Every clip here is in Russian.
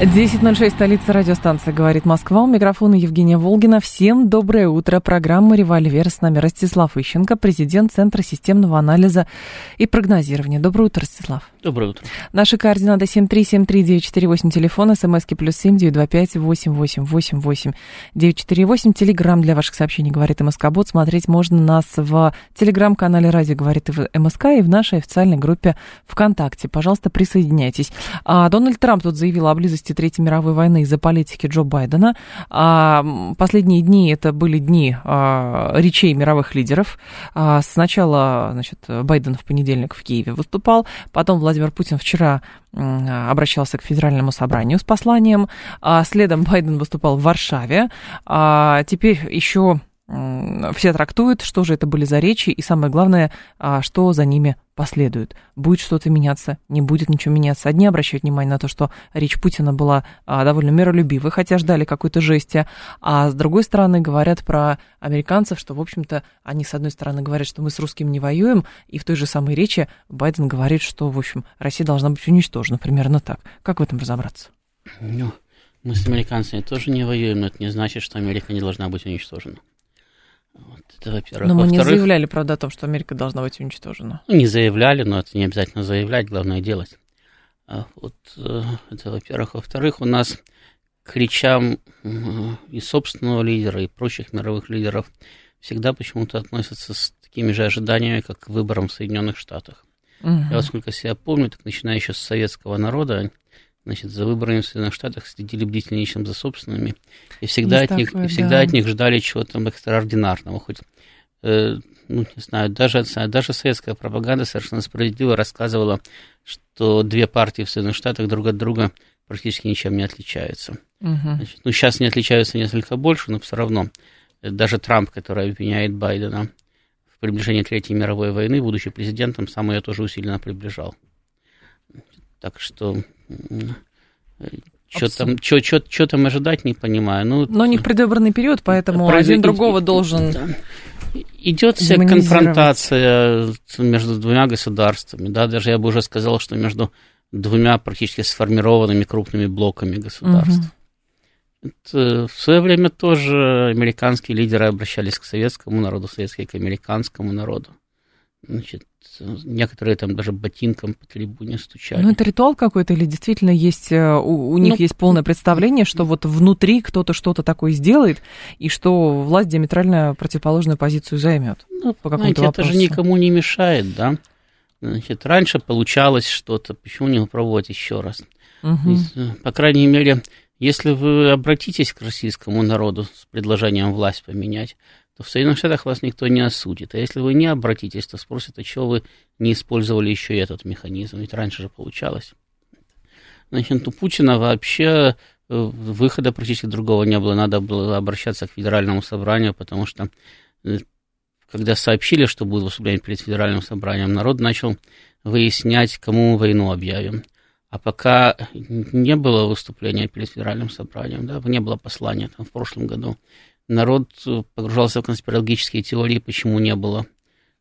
10.06, столица радиостанции «Говорит Москва». У микрофона Евгения Волгина. Всем доброе утро. Программа «Револьвер». С нами Ростислав Ищенко, президент Центра системного анализа и прогнозирования. Доброе утро, Ростислав. Доброе утро. Наши координаты 7373948, телефон, смски плюс семь девять два пять восемь восемь восемь восемь девять четыре восемь. Телеграмм для ваших сообщений «Говорит МСК Бот». Смотреть можно нас в телеграм-канале «Радио говорит МСК» и в нашей официальной группе ВКонтакте. Пожалуйста, присоединяйтесь. А Дональд Трамп тут заявил о близости Третьей мировой войны из-за политики Джо Байдена. А последние дни это были дни а, речей мировых лидеров. А, сначала, значит, Байден в понедельник в Киеве выступал, потом Владимир Путин вчера обращался к Федеральному собранию с посланием, следом Байден выступал в Варшаве, теперь еще все трактуют, что же это были за речи, и самое главное, а, что за ними последует. Будет что-то меняться, не будет ничего меняться. Одни обращают внимание на то, что речь Путина была а, довольно миролюбивой, хотя ждали какой-то жести, а с другой стороны говорят про американцев, что, в общем-то, они, с одной стороны, говорят, что мы с русским не воюем, и в той же самой речи Байден говорит, что, в общем, Россия должна быть уничтожена, примерно так. Как в этом разобраться? Ну, мы с американцами тоже не воюем, но это не значит, что Америка не должна быть уничтожена. Вот, это, во-первых. Но мы не заявляли, правда, о том, что Америка должна быть уничтожена. Ну, не заявляли, но это не обязательно заявлять, главное делать. А вот э, это, во-первых. Во-вторых, у нас к речам и собственного лидера, и прочих мировых лидеров всегда почему-то относятся с такими же ожиданиями, как к выборам в Соединенных Штатах. Угу. Я, сколько себя помню, так начиная еще с советского народа, значит, за выборами в Соединенных Штатах следили бдительнее, чем за собственными, и всегда, от них, и всегда да. от них ждали чего-то экстраординарного, хоть, э, ну, не знаю, даже, даже советская пропаганда совершенно справедливо рассказывала, что две партии в Соединенных Штатах друг от друга практически ничем не отличаются. Угу. Значит, ну, сейчас не отличаются несколько больше, но все равно э, даже Трамп, который обвиняет Байдена в приближении Третьей мировой войны, будучи президентом, сам ее тоже усиленно приближал. Так что что там, что, что, что там ожидать, не понимаю. Ну, Но не в предвыборный период, поэтому производ... один другого должен... Да. Идет вся конфронтация между двумя государствами. Да, даже я бы уже сказал, что между двумя практически сформированными крупными блоками государств. Угу. Это, в свое время тоже американские лидеры обращались к советскому народу, советские к американскому народу. Значит, некоторые там даже ботинком по трибуне стучали. Ну, это ритуал какой-то или действительно есть, э, у, у них ну, есть полное представление, что вот внутри кто-то что-то такое сделает, и что власть диаметрально противоположную позицию займет ну, по какому-то вопросу. это же никому не мешает, да? Значит, раньше получалось что-то, почему не попробовать еще раз? Угу. По крайней мере, если вы обратитесь к российскому народу с предложением власть поменять, то в Соединенных Штатах вас никто не осудит. А если вы не обратитесь, то спросят, а чего вы не использовали еще этот механизм? Ведь раньше же получалось. Значит, у Путина вообще э, выхода практически другого не было. Надо было обращаться к федеральному собранию, потому что э, когда сообщили, что будет выступление перед федеральным собранием, народ начал выяснять, кому мы войну объявим. А пока не было выступления перед федеральным собранием, да, не было послания там, в прошлом году, народ э, погружался в конспирологические теории, почему не было.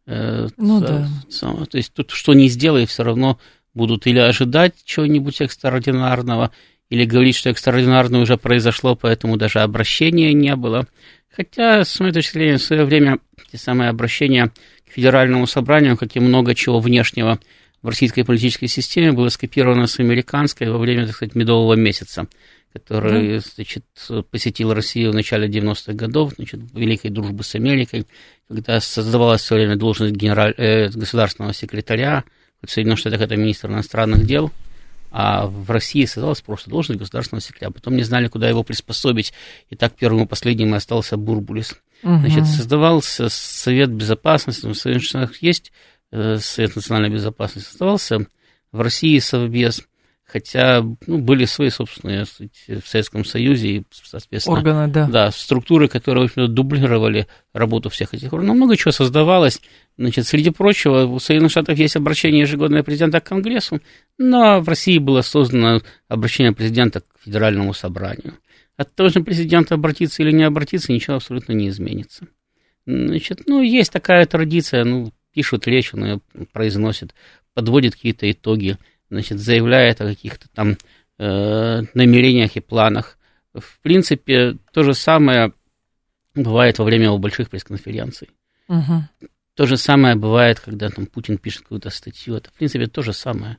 Э, ну, да. Самого. То есть тут что не сделай, все равно будут или ожидать чего-нибудь экстраординарного, или говорить, что экстраординарное уже произошло, поэтому даже обращения не было. Хотя, с моей точки зрения, в свое время те самые обращения к федеральному собранию, как и много чего внешнего в российской политической системе, было скопировано с американской во время, так сказать, медового месяца который да. значит, посетил Россию в начале 90-х годов, значит, великой дружбы с Америкой, когда создавалась все время должность генераль... э, государственного секретаря, в Соединенных Штатах это министр иностранных дел, а в России создалась просто должность государственного секретаря. Потом не знали, куда его приспособить, и так первым и последним остался Бурбулис. Угу. Значит, создавался Совет Безопасности, в Соединенных Штатах есть э, Совет национальной безопасности, создавался в России Совбез, хотя ну, были свои собственные в Советском Союзе и, соответственно, органы, да. Да, структуры, которые, в общем дублировали работу всех этих органов. много чего создавалось. Значит, среди прочего, у Соединенных Штатов есть обращение ежегодное президента к Конгрессу, но в России было создано обращение президента к Федеральному собранию. От того же президента обратиться или не обратиться, ничего абсолютно не изменится. Значит, ну, есть такая традиция, ну, пишут речь, он ее произносит, подводит какие-то итоги значит, заявляет о каких-то там э, намерениях и планах. В принципе, то же самое бывает во время его больших пресс-конференций. Угу. То же самое бывает, когда там Путин пишет какую-то статью. Это, в принципе, то же самое.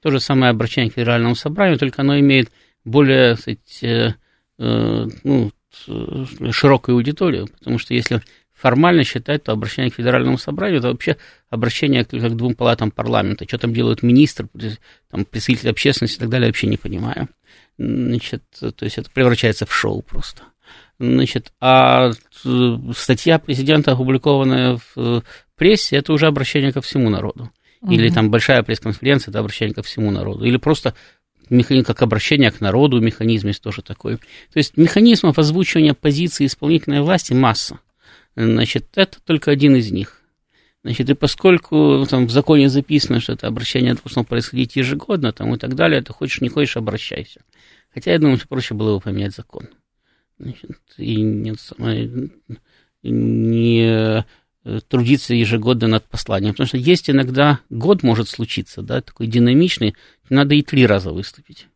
То же самое обращение к Федеральному собранию, только оно имеет более, кстати, э, э, ну, широкую аудиторию, потому что если формально считать, то обращение к Федеральному собранию это вообще обращение к, к двум палатам парламента. Что там делают министр, там, представитель общественности и так далее, вообще не понимаю. Значит, то есть это превращается в шоу просто. Значит, а э, статья президента, опубликованная в э, прессе, это уже обращение ко всему народу. Или там большая пресс-конференция, это обращение ко всему народу. Или просто механизм, как обращение к народу, механизм есть тоже такой. То есть механизмов озвучивания позиции исполнительной власти масса. Значит, это только один из них. Значит, и поскольку там, в законе записано, что это обращение должно происходить ежегодно там, и так далее, ты хочешь, не хочешь, обращайся. Хотя, я думаю, что проще было бы поменять закон. Значит, и не, не э, трудиться ежегодно над посланием. Потому что есть иногда, год может случиться, да, такой динамичный, надо и три раза выступить.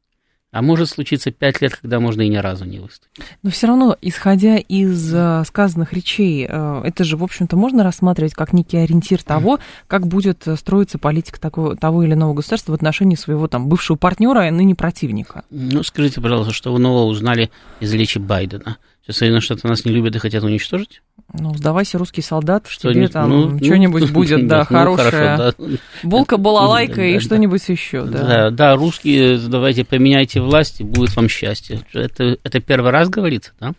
А может случиться пять лет, когда можно и ни разу не выступить. Но все равно, исходя из э, сказанных речей, э, это же, в общем-то, можно рассматривать как некий ориентир того, как будет э, строиться политика такого, того или иного государства в отношении своего там бывшего партнера и ныне противника. Ну, скажите, пожалуйста, что вы нового узнали из речи Байдена? Что Соединенные Штаты нас не любят и хотят уничтожить? Ну, сдавайся, русский солдат, что тебе там ну, что-нибудь ну, будет, да, ну, хорошее. Хорошо, да. Булка, балалайка да, и да, что-нибудь да. еще, да. да. Да, русские, давайте поменяйте власть, и будет вам счастье. Это, это первый раз говорится, да?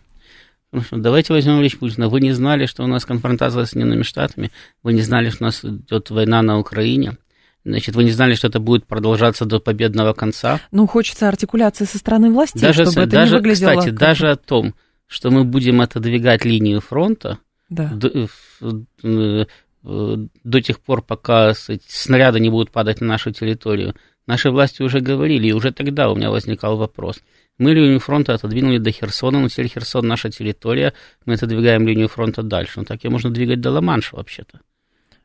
Потому что давайте возьмем речь Путина. Вы не знали, что у нас конфронтация с Соединенными Штатами, вы не знали, что у нас идет война на Украине, Значит, вы не знали, что это будет продолжаться до победного конца. Ну, хочется артикуляции со стороны власти, даже, чтобы это даже, не выглядело... Кстати, как... даже о том, что мы будем отодвигать линию фронта да. до, э, до тех пор, пока снаряды не будут падать на нашу территорию. Наши власти уже говорили, и уже тогда у меня возникал вопрос. Мы линию фронта отодвинули до Херсона, но теперь Херсон наша территория, мы отодвигаем линию фронта дальше. Но так ее можно двигать до Ла-Манша вообще-то.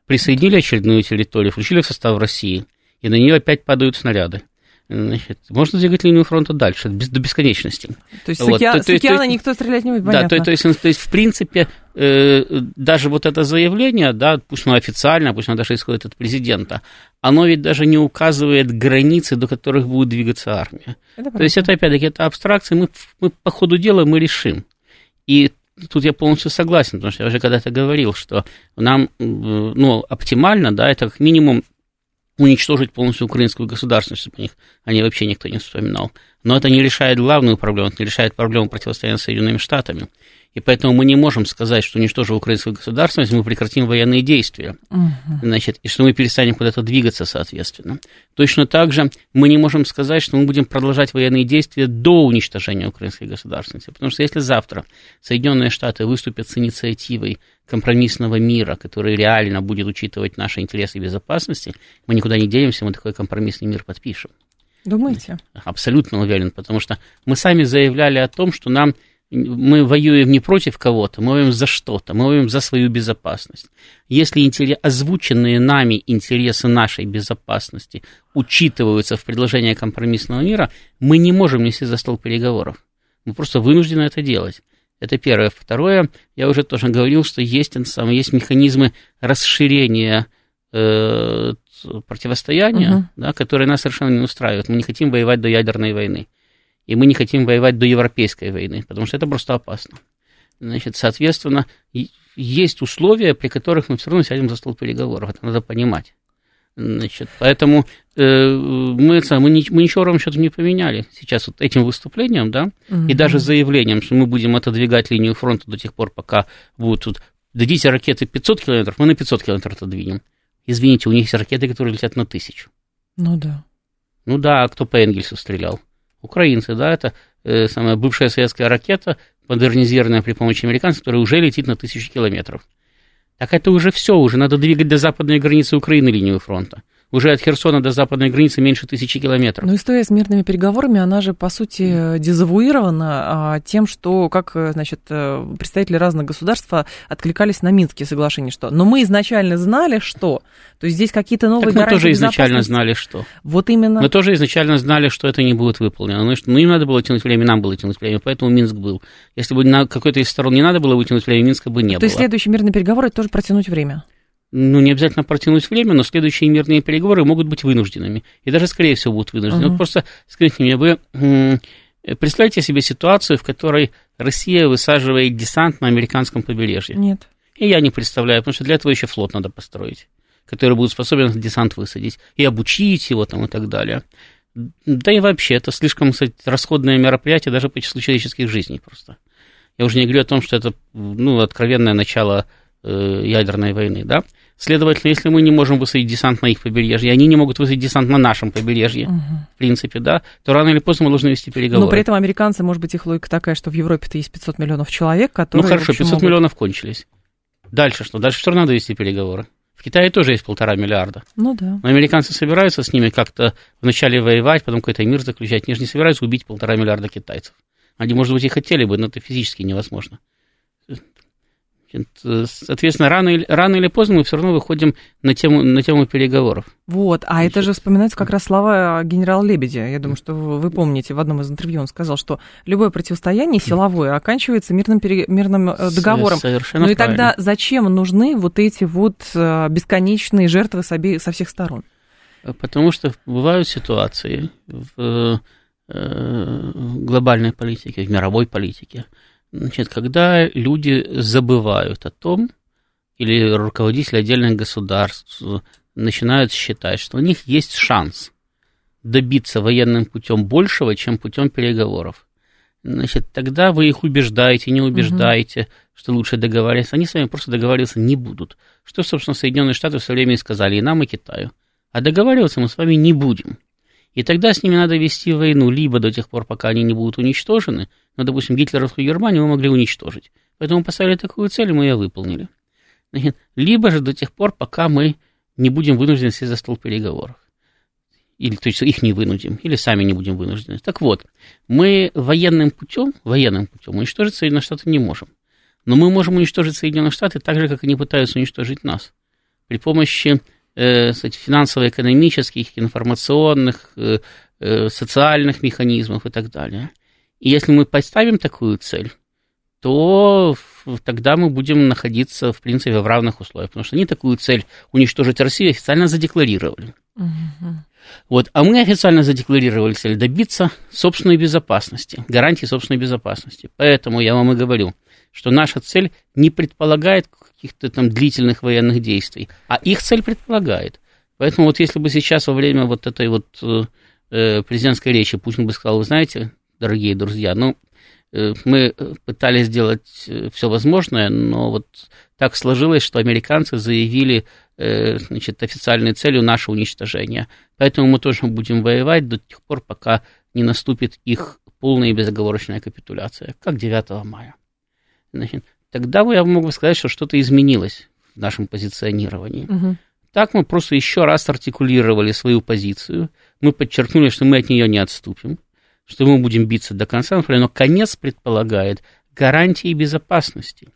Присоединили очередную территорию, включили в состав России, и на нее опять падают снаряды. Значит, можно двигать линию фронта дальше, без, до бесконечности. То есть вот. с, океана, то, с океана то никто стрелять не будет, понятно. Да, то, то, есть, то есть, в принципе, э, даже вот это заявление, да, пусть оно официально, пусть оно даже исходит от президента, оно ведь даже не указывает границы, до которых будет двигаться армия. Это то есть это, опять-таки, это абстракция, мы, мы по ходу дела мы решим. И тут я полностью согласен, потому что я уже когда-то говорил, что нам, ну, оптимально, да, это как минимум уничтожить полностью украинскую государственность, чтобы них о ней вообще никто не вспоминал. Но это не решает главную проблему, это не решает проблему противостояния с Соединенными Штатами. И поэтому мы не можем сказать, что уничтожив украинскую государственность, мы прекратим военные действия. Угу. Значит, и что мы перестанем куда-то двигаться, соответственно. Точно так же мы не можем сказать, что мы будем продолжать военные действия до уничтожения украинской государственности. Потому что если завтра Соединенные Штаты выступят с инициативой компромиссного мира, который реально будет учитывать наши интересы и безопасности, мы никуда не денемся, мы такой компромиссный мир подпишем. Думаете? Абсолютно уверен, потому что мы сами заявляли о том, что нам мы воюем не против кого-то, мы воюем за что-то, мы воюем за свою безопасность. Если интерес, озвученные нами интересы нашей безопасности учитываются в предложении компромиссного мира, мы не можем нести за стол переговоров. Мы просто вынуждены это делать. Это первое. Второе, я уже тоже говорил, что есть, есть механизмы расширения э, противостояния, угу. да, которые нас совершенно не устраивают. Мы не хотим воевать до ядерной войны. И мы не хотим воевать до европейской войны, потому что это просто опасно. Значит, соответственно, есть условия, при которых мы все равно сядем за стол переговоров. Это надо понимать. Значит, поэтому э, мы, мы, мы ничего ровно счету не поменяли сейчас вот этим выступлением, да, угу. и даже заявлением, что мы будем отодвигать линию фронта до тех пор, пока будут тут дадите ракеты 500 километров, мы на 500 километров отодвинем. Извините, у них есть ракеты, которые летят на тысячу. Ну да. Ну да, а кто по Энгельсу стрелял? Украинцы, да, это э, самая бывшая советская ракета, модернизированная при помощи американцев, которая уже летит на тысячи километров. Так это уже все, уже надо двигать до западной границы Украины линию фронта уже от Херсона до западной границы меньше тысячи километров. Но история с мирными переговорами, она же, по сути, дезавуирована а, тем, что, как, значит, э, представители разных государств откликались на Минские соглашения, что, но мы изначально знали, что, то есть здесь какие-то новые так мы тоже изначально знали, что. Вот именно. Мы тоже изначально знали, что это не будет выполнено. Ну, ну им надо было тянуть время, нам было тянуть время, поэтому Минск был. Если бы на какой-то из сторон не надо было вытянуть время, Минска бы не то было. То есть следующие мирные переговоры тоже протянуть время? Ну, не обязательно протянуть время, но следующие мирные переговоры могут быть вынужденными. И даже, скорее всего, будут вынуждены. Uh-huh. Вот просто скажите мне, вы представляете себе ситуацию, в которой Россия высаживает десант на американском побережье? Нет. И я не представляю, потому что для этого еще флот надо построить, который будет способен десант высадить, и обучить его там и так далее. Да и вообще, это слишком, кстати, расходное мероприятие даже по числу человеческих жизней просто. Я уже не говорю о том, что это, ну, откровенное начало Э, ядерной войны, да. Следовательно, если мы не можем высадить десант на их побережье, они не могут высадить десант на нашем побережье, угу. в принципе, да, то рано или поздно мы должны вести переговоры. Но при этом американцы, может быть, их логика такая, что в Европе-то есть 500 миллионов человек, которые... Ну хорошо, 500 могут... миллионов кончились. Дальше что? Дальше все равно надо вести переговоры. В Китае тоже есть полтора миллиарда. Ну да. Но американцы собираются с ними как-то вначале воевать, потом какой-то мир заключать. Они же не собираются убить полтора миллиарда китайцев. Они, может быть, и хотели бы, но это физически невозможно. Соответственно, рано или, рано или поздно мы все равно выходим на тему, на тему переговоров. Вот, а это же вспоминается как раз слова генерала Лебедя. Я думаю, что вы помните, в одном из интервью он сказал, что любое противостояние силовое оканчивается мирным, пере, мирным э, договором. Совершенно ну и тогда зачем нужны вот эти вот э, бесконечные жертвы с обе, со всех сторон? Потому что бывают ситуации в э, глобальной политике, в мировой политике, Значит, когда люди забывают о том, или руководители отдельных государств начинают считать, что у них есть шанс добиться военным путем большего, чем путем переговоров. Значит, тогда вы их убеждаете, не убеждаете, угу. что лучше договариваться. Они с вами просто договариваться не будут. Что, собственно, Соединенные Штаты все время и сказали и нам, и Китаю. А договариваться мы с вами не будем. И тогда с ними надо вести войну либо до тех пор, пока они не будут уничтожены, ну, допустим, гитлеровскую Германию мы могли уничтожить. Поэтому поставили такую цель, и мы ее выполнили. Либо же до тех пор, пока мы не будем вынуждены сесть за стол переговоров. Или, то есть, их не вынудим, или сами не будем вынуждены. Так вот, мы военным путем, военным путем уничтожить Соединенные Штаты не можем. Но мы можем уничтожить Соединенные Штаты так же, как они пытаются уничтожить нас. При помощи э, финансово-экономических, информационных, э, э, социальных механизмов и так далее. И если мы поставим такую цель, то тогда мы будем находиться, в принципе, в равных условиях, потому что они такую цель уничтожить Россию официально задекларировали. Угу. Вот, а мы официально задекларировали цель добиться собственной безопасности, гарантии собственной безопасности. Поэтому я вам и говорю, что наша цель не предполагает каких-то там длительных военных действий, а их цель предполагает. Поэтому вот если бы сейчас во время вот этой вот э, э президентской речи Путин бы сказал, вы знаете, дорогие друзья. Ну, э, мы пытались сделать э, все возможное, но вот так сложилось, что американцы заявили э, значит, официальной целью наше уничтожение. Поэтому мы тоже будем воевать до тех пор, пока не наступит их полная и безоговорочная капитуляция, как 9 мая. Значит, тогда я могу сказать, что что-то изменилось в нашем позиционировании. Угу. Так мы просто еще раз артикулировали свою позицию, мы подчеркнули, что мы от нее не отступим что мы будем биться до конца, но конец предполагает гарантии безопасности.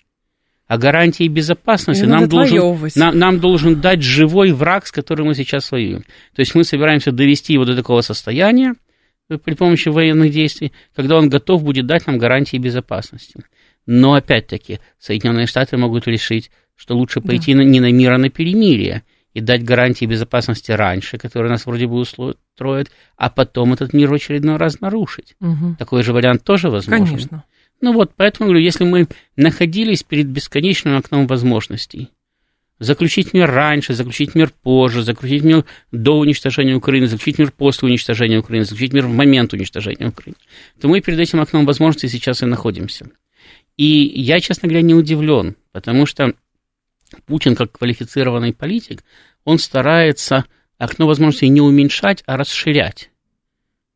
А гарантии безопасности нам должен, нам, нам должен дать живой враг, с которым мы сейчас воюем. То есть мы собираемся довести его до такого состояния э, при помощи военных действий, когда он готов будет дать нам гарантии безопасности. Но опять-таки Соединенные Штаты могут решить, что лучше пойти да. на, не на мир, а на перемирие и дать гарантии безопасности раньше, которые нас вроде бы устроят, а потом этот мир в очередной раз нарушить. Угу. Такой же вариант тоже возможен. Конечно. Ну вот, поэтому говорю, если мы находились перед бесконечным окном возможностей, заключить мир раньше, заключить мир позже, заключить мир до уничтожения Украины, заключить мир после уничтожения Украины, заключить мир в момент уничтожения Украины, то мы перед этим окном возможностей сейчас и находимся. И я, честно говоря, не удивлен, потому что Путин, как квалифицированный политик, он старается окно возможностей не уменьшать, а расширять.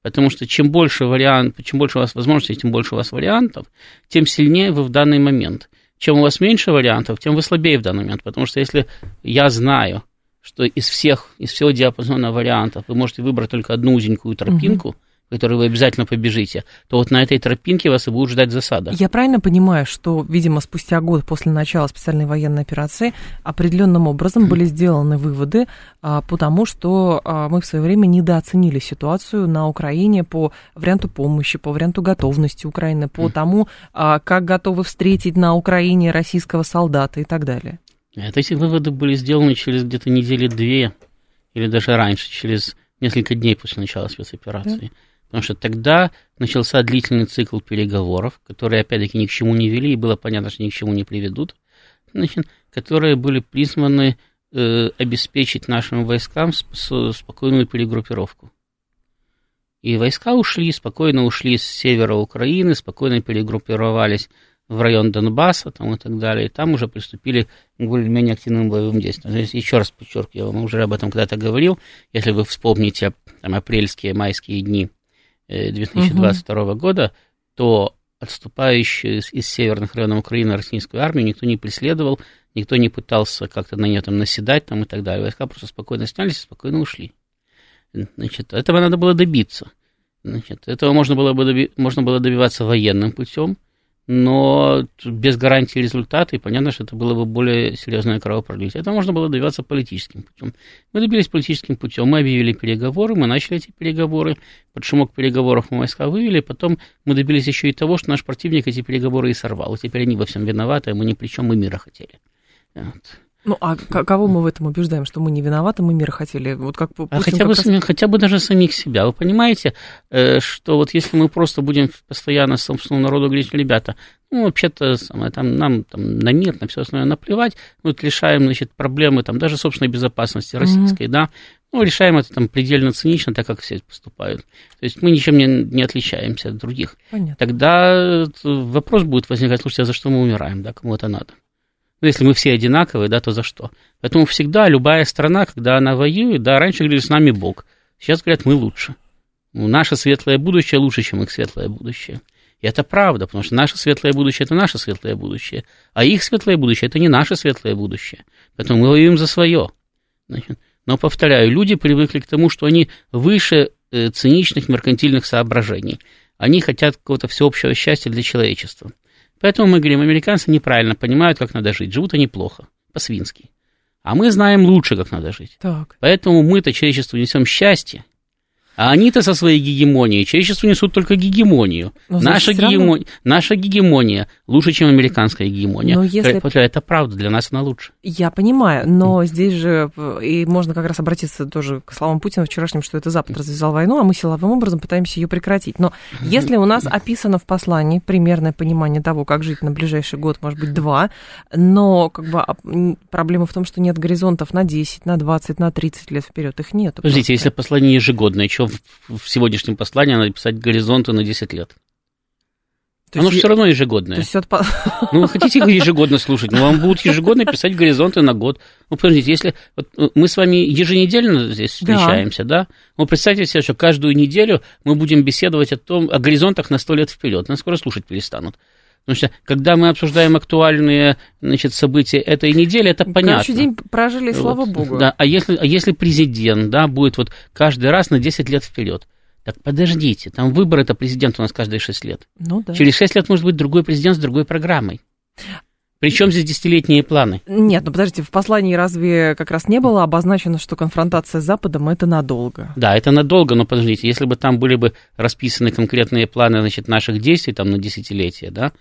Потому что чем больше вариант, чем больше у вас возможностей, тем больше у вас вариантов, тем сильнее вы в данный момент. Чем у вас меньше вариантов, тем вы слабее в данный момент. Потому что если я знаю, что из всех, из всего диапазона вариантов вы можете выбрать только одну узенькую тропинку, угу которой вы обязательно побежите, то вот на этой тропинке вас и будет ждать засада. Я правильно понимаю, что, видимо, спустя год после начала специальной военной операции определенным образом были сделаны выводы, а, потому что а, мы в свое время недооценили ситуацию на Украине по варианту помощи, по варианту готовности Украины, по тому, а, как готовы встретить на Украине российского солдата и так далее. Это эти выводы были сделаны через где-то недели две или даже раньше, через несколько дней после начала спецоперации. Да. Потому что тогда начался длительный цикл переговоров, которые, опять-таки, ни к чему не вели, и было понятно, что ни к чему не приведут, значит, которые были призваны э, обеспечить нашим войскам спокойную перегруппировку. И войска ушли, спокойно ушли с севера Украины, спокойно перегруппировались в район Донбасса там, и так далее, и там уже приступили к более-менее активным боевым действиям. Здесь еще раз подчеркиваю, я вам уже об этом когда-то говорил, если вы вспомните там, апрельские, майские дни 2022 угу. года, то отступающую из, из северных районов Украины российскую армию никто не преследовал, никто не пытался как-то на нее там наседать там, и так далее. Войска просто спокойно снялись и спокойно ушли. Значит, этого надо было добиться. Значит, этого можно было, бы доби- можно было добиваться военным путем, но без гарантии результата, и понятно, что это было бы более серьезное кровопролитие. Это можно было добиваться политическим путем. Мы добились политическим путем, мы объявили переговоры, мы начали эти переговоры, под шумок переговоров мы войска вывели, потом мы добились еще и того, что наш противник эти переговоры и сорвал. И теперь они во всем виноваты, а мы ни при чем, мы мира хотели. Вот. Ну, а кого мы в этом убеждаем, что мы не виноваты, мы мира хотели? Вот как а хотя, бы, раз... хотя бы даже самих себя. Вы понимаете, э, что вот если мы просто будем постоянно собственному народу говорить, ребята, ну, вообще-то там, нам там, на мир, на все остальное наплевать, мы вот решаем, значит, проблемы там, даже собственной безопасности российской, mm-hmm. да, ну, решаем это там предельно цинично, так как все поступают. То есть мы ничем не, не отличаемся от других. Понятно. Тогда э, вопрос будет возникать, слушайте, а за что мы умираем, да, кому это надо? Ну, если мы все одинаковые, да, то за что? Поэтому всегда любая страна, когда она воюет, да, раньше говорили, с нами Бог. Сейчас говорят, мы лучше. Ну, наше светлое будущее лучше, чем их светлое будущее. И это правда, потому что наше светлое будущее – это наше светлое будущее, а их светлое будущее – это не наше светлое будущее. Поэтому мы воюем за свое. Значит, но, повторяю, люди привыкли к тому, что они выше э, циничных меркантильных соображений. Они хотят какого-то всеобщего счастья для человечества. Поэтому мы говорим, американцы неправильно понимают, как надо жить. Живут они плохо, по-свински. А мы знаем лучше, как надо жить. Так. Поэтому мы-то человечеству несем счастье, а они-то со своей гегемонией человечеству несут только гегемонию. Но, наша, гегемо... наша гегемония лучше, чем американская гегемония. Но если... Это правда, для нас она лучше. Я понимаю, но mm. здесь же и можно как раз обратиться тоже к словам Путина вчерашним, что это Запад развязал войну, а мы силовым образом пытаемся ее прекратить. Но если у нас описано в послании примерное понимание того, как жить на ближайший год, может быть, два, но как бы проблема в том, что нет горизонтов на 10, на 20, на 30 лет вперед, их нет. Подождите, если послание ежегодное, что в, сегодняшнем послании надо писать горизонты на 10 лет. То Оно же все равно ежегодное. То есть от... Ну, вы хотите ежегодно слушать, но вам будут ежегодно писать горизонты на год. Ну, подождите, если вот э, мы с вами еженедельно здесь встречаемся, да? да? Ну, представьте себе, что каждую неделю мы будем беседовать о том, о горизонтах на сто лет вперед. Нас скоро слушать перестанут. Потому что, когда мы обсуждаем актуальные значит, события этой недели, это понятно. Короче, день прожили, вот. слава богу. Да, а если, а если президент да, будет вот каждый раз на 10 лет вперед? Так подождите, там выбор это президент у нас каждые 6 лет. Ну, да. Через 6 лет может быть другой президент с другой программой. Причем здесь десятилетние планы? Нет, ну подождите, в послании разве как раз не было обозначено, что конфронтация с Западом это надолго? Да, это надолго, но подождите, если бы там были бы расписаны конкретные планы значит, наших действий там, на десятилетия, да,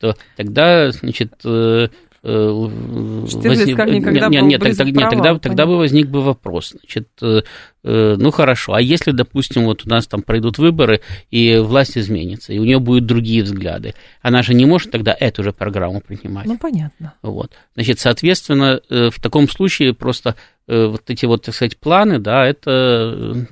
то тогда, значит, э, э, возник... как никогда нет, нет, нет, тогда, нет, тогда, тогда бы возник бы вопрос. Значит, э, ну хорошо, а если, допустим, вот у нас там пройдут выборы, и власть изменится, и у нее будут другие взгляды, она же не может тогда эту же программу принимать. Ну, понятно. Вот. Значит, соответственно, в таком случае просто вот эти вот, так сказать, планы, да, это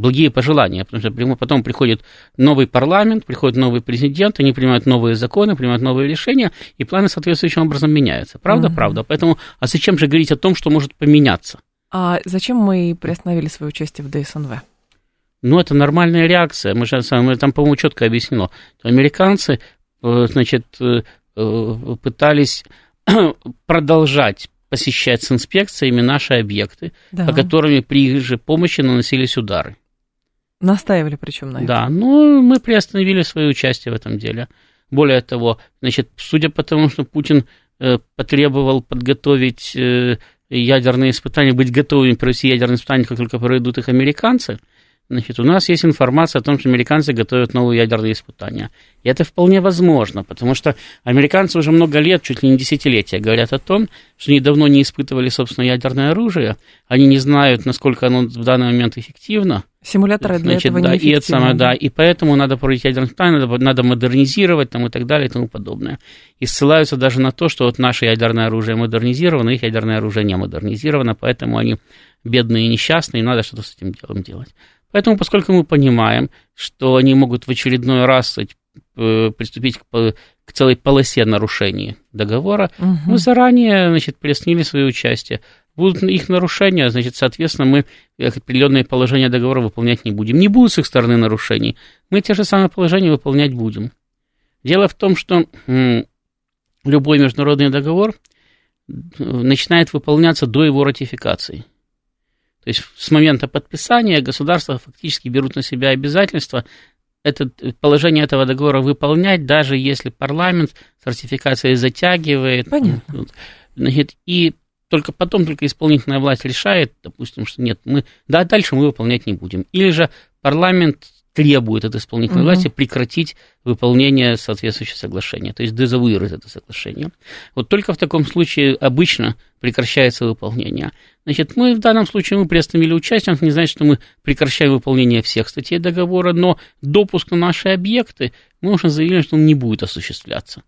благие пожелания, потому что потом приходит новый парламент, приходит новый президент, они принимают новые законы, принимают новые решения, и планы соответствующим образом меняются. Правда, mm-hmm. правда. Поэтому, а зачем же говорить о том, что может поменяться? А зачем мы приостановили свое участие в ДСНВ? Ну, это нормальная реакция. Мы же мы, там, по-моему, четко объяснено. Американцы, э, значит, э, пытались продолжать посещать с инспекциями наши объекты, да. по которым при их же помощи наносились удары. Настаивали причем на этом. Да, ну мы приостановили свое участие в этом деле. Более того, значит, судя по тому, что Путин э, потребовал подготовить э, ядерные испытания, быть готовыми провести ядерные испытания, как только пройдут их американцы, Значит, у нас есть информация о том, что американцы готовят новые ядерные испытания. И это вполне возможно, потому что американцы уже много лет, чуть ли не десятилетия, говорят о том, что они давно не испытывали, собственно, ядерное оружие. Они не знают, насколько оно в данный момент эффективно. Симуляторы для Значит, этого да, и это самое, да, и поэтому надо проводить ядерные испытания, надо, надо модернизировать там, и так далее и тому подобное. И ссылаются даже на то, что вот наше ядерное оружие модернизировано, их ядерное оружие не модернизировано, поэтому они бедные и несчастные, и надо что-то с этим делом делать. Поэтому, поскольку мы понимаем, что они могут в очередной раз э, приступить к, к целой полосе нарушений договора, угу. мы заранее значит, приостановили свое участие. Будут их нарушения, значит, соответственно, мы определенные положения договора выполнять не будем. Не будет с их стороны нарушений. Мы те же самые положения выполнять будем. Дело в том, что любой международный договор э, начинает выполняться до его ратификации. То есть с момента подписания государства фактически берут на себя обязательство это, положение этого договора выполнять, даже если парламент с ратификацией затягивает. Понятно. Значит, и только потом только исполнительная власть решает, допустим, что нет, мы, да, дальше мы выполнять не будем. Или же парламент требует от исполнительной угу. власти прекратить выполнение соответствующего соглашения, то есть дезавуировать это соглашение. Вот только в таком случае обычно прекращается выполнение. Значит, мы в данном случае мы приостановили участие, это не значит, что мы прекращаем выполнение всех статей договора, но допуск на наши объекты мы уже заявили, что он не будет осуществляться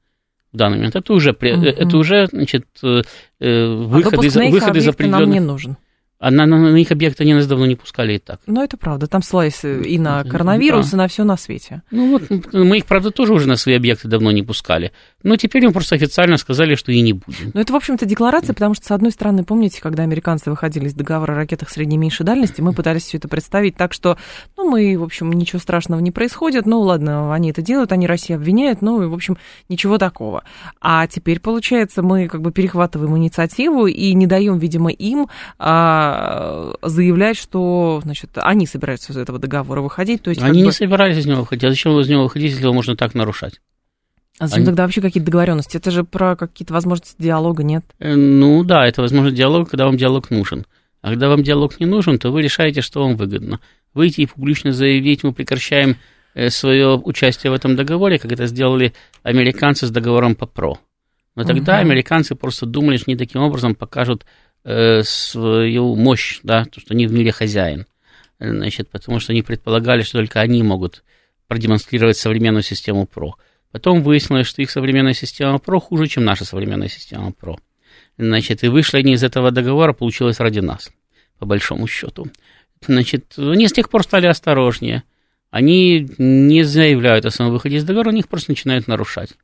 в данный момент. Это уже, угу. это уже значит, э, э, выход, а из, выход из определенных... нам не нужен. А на, на, на их объекты они нас давно не пускали и так. Ну, это правда. Там ссылались и на коронавирус, да. и на все на свете. Ну, вот мы их, правда, тоже уже на свои объекты давно не пускали. Но теперь им просто официально сказали, что и не будем. Ну, это, в общем-то, декларация, потому что, с одной стороны, помните, когда американцы выходили из договора о ракетах средней и меньшей дальности, мы пытались все это представить так, что, ну, мы, в общем, ничего страшного не происходит, ну, ладно, они это делают, они Россию обвиняют, ну, и, в общем, ничего такого. А теперь, получается, мы как бы перехватываем инициативу и не даем, видимо, им а, заявлять, что, значит, они собираются из этого договора выходить. То есть, они бы... не собирались из него выходить. А зачем из него выходить, если его можно так нарушать? А зачем они... тогда вообще какие-то договоренности? Это же про какие-то возможности диалога, нет? Э, ну да, это возможность диалога, когда вам диалог нужен. А когда вам диалог не нужен, то вы решаете, что вам выгодно. Выйти и публично заявить, мы прекращаем э, свое участие в этом договоре, как это сделали американцы с договором по ПРО. Но тогда угу. американцы просто думали, что они таким образом покажут э, свою мощь, да, то, что они в мире хозяин. Значит, потому что они предполагали, что только они могут продемонстрировать современную систему ПРО. Потом выяснилось, что их современная система ПРО хуже, чем наша современная система ПРО. Значит, и вышли они из этого договора, получилось ради нас, по большому счету. Значит, они с тех пор стали осторожнее. Они не заявляют о своем выходе из договора, они их просто начинают нарушать.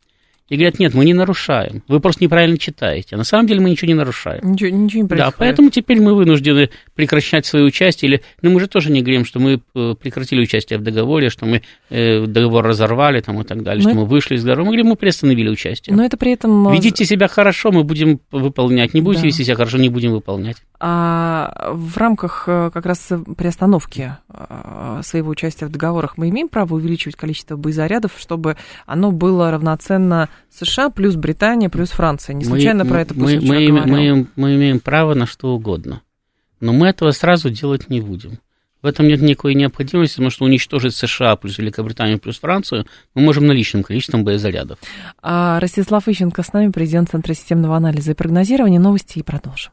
И говорят, нет, мы не нарушаем, вы просто неправильно читаете. А на самом деле мы ничего не нарушаем. Ничего, ничего не происходит. Да, поэтому теперь мы вынуждены прекращать свое участие. Или, ну, мы же тоже не говорим, что мы э, прекратили участие в договоре, что мы э, договор разорвали там, и так далее, Но что мы вышли из договора. Мы говорим, мы приостановили участие. Но это при этом... Э, Ведите себя хорошо, мы будем выполнять. Не будете да. вести себя хорошо, не будем выполнять. А в рамках э, как раз приостановки своего участия в договорах мы имеем право увеличивать количество боезарядов, чтобы оно было равноценно США плюс Британия плюс Франция. Не случайно мы, про это мы, мы, мы, мы, мы имеем право на что угодно. Но мы этого сразу делать не будем. В этом нет никакой необходимости, потому что уничтожить США плюс Великобританию плюс Францию мы можем наличным количеством боезарядов. А Ростислав Ищенко с нами, президент Центра системного анализа и прогнозирования. Новости и продолжим.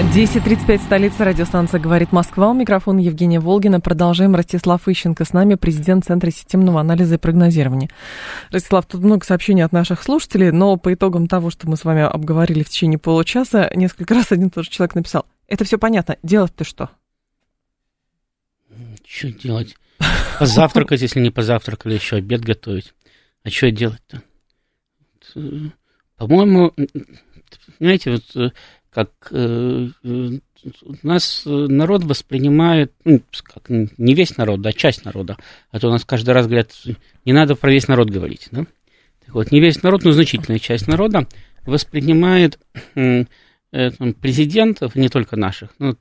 10.35, столица, радиостанция «Говорит Москва». У микрофона Евгения Волгина. Продолжаем. Ростислав Ищенко с нами, президент Центра системного анализа и прогнозирования. Ростислав, тут много сообщений от наших слушателей, но по итогам того, что мы с вами обговорили в течение получаса, несколько раз один и тот же человек написал, это все понятно, делать-то что? Что делать? Позавтракать, если не позавтракали, еще обед готовить. А что делать-то? По-моему, знаете, вот как э, у нас народ воспринимает, ну, как, не весь народ, да, часть народа, а то у нас каждый раз говорят, не надо про весь народ говорить, да? Так вот, не весь народ, но значительная часть народа воспринимает э, президентов, не только наших, но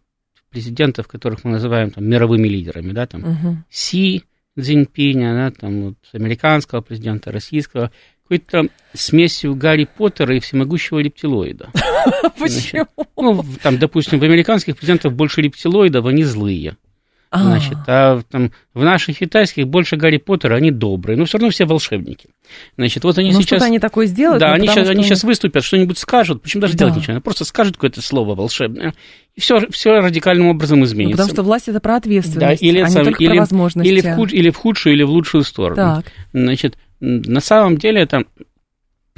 президентов, которых мы называем там, мировыми лидерами, да, там, uh-huh. Си Цзиньпиня, да, там, вот, американского президента, российского, какой-то смесью Гарри Поттера и всемогущего рептилоида. Почему? Ну, там, допустим, в американских президентах больше рептилоидов, они злые. А. Значит, а там в наших китайских больше Гарри Поттера, они добрые, но все равно все волшебники. Значит, вот они ну, сейчас... они такое сделают. Да, они сейчас, они сейчас выступят, что-нибудь скажут, почему даже да. делать ничего, просто скажут какое-то слово волшебное, и все, все радикальным образом изменится. Ну, потому что власть это про ответственность, да, или, а не только или, про возможности. Или в, худ, или в худшую, или в лучшую сторону. Так. Значит, на самом деле это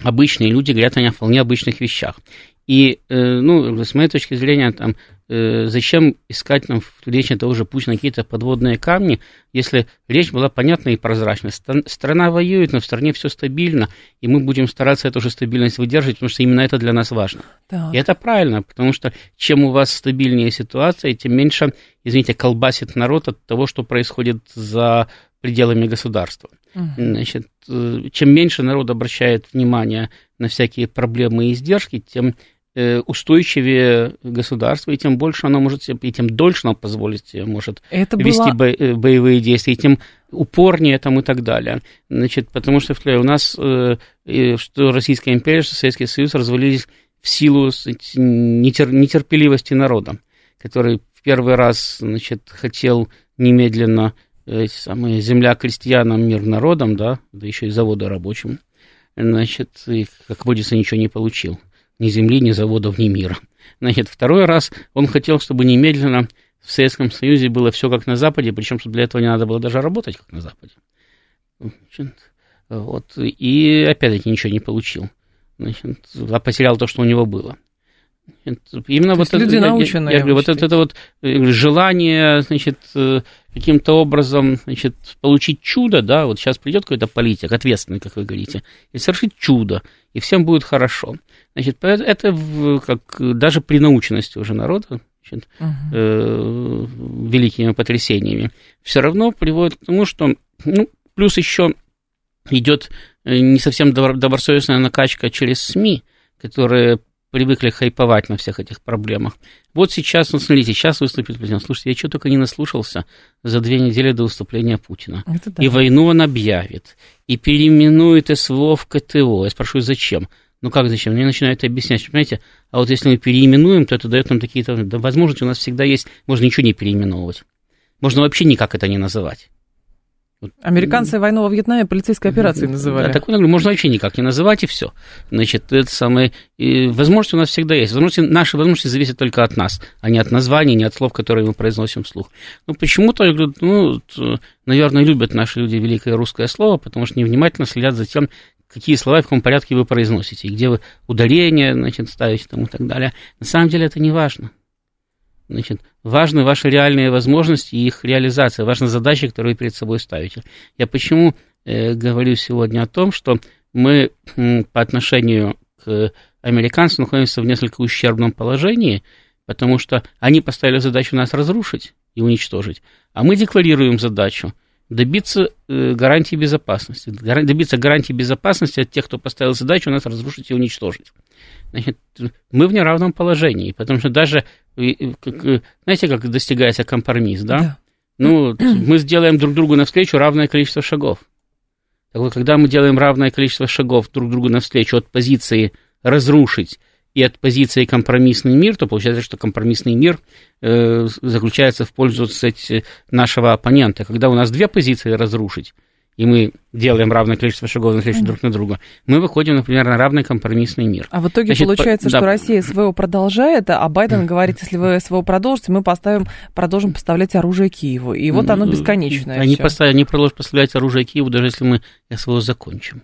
обычные люди говорят о вполне обычных вещах. И, э, ну, с моей точки зрения, там, э, зачем искать нам в речи того же Путина какие-то подводные камни, если речь была понятна и прозрачна. Страна воюет, но в стране все стабильно, и мы будем стараться эту же стабильность выдерживать, потому что именно это для нас важно. Так. И это правильно, потому что чем у вас стабильнее ситуация, тем меньше, извините, колбасит народ от того, что происходит за пределами государства. Угу. Значит, э, чем меньше народ обращает внимание на всякие проблемы и издержки, тем устойчивее государство, и тем больше оно может себе, и тем дольше оно позволит себе может Это вести была... Э, боевые действия, и тем упорнее там и так далее. Значит, потому что у нас, что Российская империя, что Советский Союз развалились в силу нетерпеливости народа, который в первый раз значит, хотел немедленно эти самые земля крестьянам, мир народам, да, да еще и завода рабочим, значит, и, как водится, ничего не получил. Ни земли, ни заводов, ни мира. Значит, второй раз он хотел, чтобы немедленно в Советском Союзе было все как на Западе, причем, чтобы для этого не надо было даже работать как на Западе. Значит, вот, и опять-таки ничего не получил. Значит, а потерял то, что у него было. Именно вот люди это, наученные, я, я говорю, вот это, это вот э, желание, значит, э, каким-то образом, значит, получить чудо, да, вот сейчас придет какой-то политик, ответственный, как вы говорите, и совершит чудо, и всем будет хорошо. Значит, это как даже при наученности уже народа, значит, угу. э, великими потрясениями, все равно приводит к тому, что, ну, плюс еще идет э, не совсем добросовестная накачка через СМИ, которые привыкли хайповать на всех этих проблемах. Вот сейчас, ну, смотрите, сейчас выступит президент. Слушайте, я что только не наслушался за две недели до выступления Путина. Да. И войну он объявит, и переименует СВО в КТО. Я спрашиваю, зачем? Ну как зачем? Мне начинают объяснять, понимаете, а вот если мы переименуем, то это дает нам такие-то да, возможности, у нас всегда есть, можно ничего не переименовывать. Можно вообще никак это не называть. Американцы войну во Вьетнаме полицейской операцией называли. Да, такое можно вообще никак не называть, и все. Значит, это самое... И возможности у нас всегда есть. Возможности, наши возможности зависят только от нас, а не от названий, не от слов, которые мы произносим вслух. Ну, почему-то, ну, наверное, любят наши люди великое русское слово, потому что невнимательно следят за тем, какие слова в каком порядке вы произносите, где вы ударение, значит, ставите там и так далее. На самом деле это не важно. Значит, важны ваши реальные возможности и их реализация, важны задачи, которые вы перед собой ставите. Я почему э, говорю сегодня о том, что мы э, по отношению к американцам находимся в несколько ущербном положении, потому что они поставили задачу нас разрушить и уничтожить, а мы декларируем задачу добиться э, гарантии безопасности, добиться гарантии безопасности от тех, кто поставил задачу нас разрушить и уничтожить значит, мы в неравном положении, потому что даже, знаете, как достигается компромисс, да? да. Ну, мы сделаем друг другу навстречу равное количество шагов. Так вот, когда мы делаем равное количество шагов друг другу навстречу от позиции разрушить и от позиции компромиссный мир, то получается, что компромиссный мир э, заключается в пользу кстати, нашего оппонента. Когда у нас две позиции разрушить и мы делаем равное количество шагов навстречу друг на друга, мы выходим, например, на равный компромиссный мир. А в итоге Значит, получается, по, что да. Россия СВО продолжает, а Байден говорит, если вы СВО продолжите, мы поставим, продолжим поставлять оружие Киеву. И вот оно бесконечное. Они, поставят, они продолжат поставлять оружие Киеву, даже если мы СВО закончим.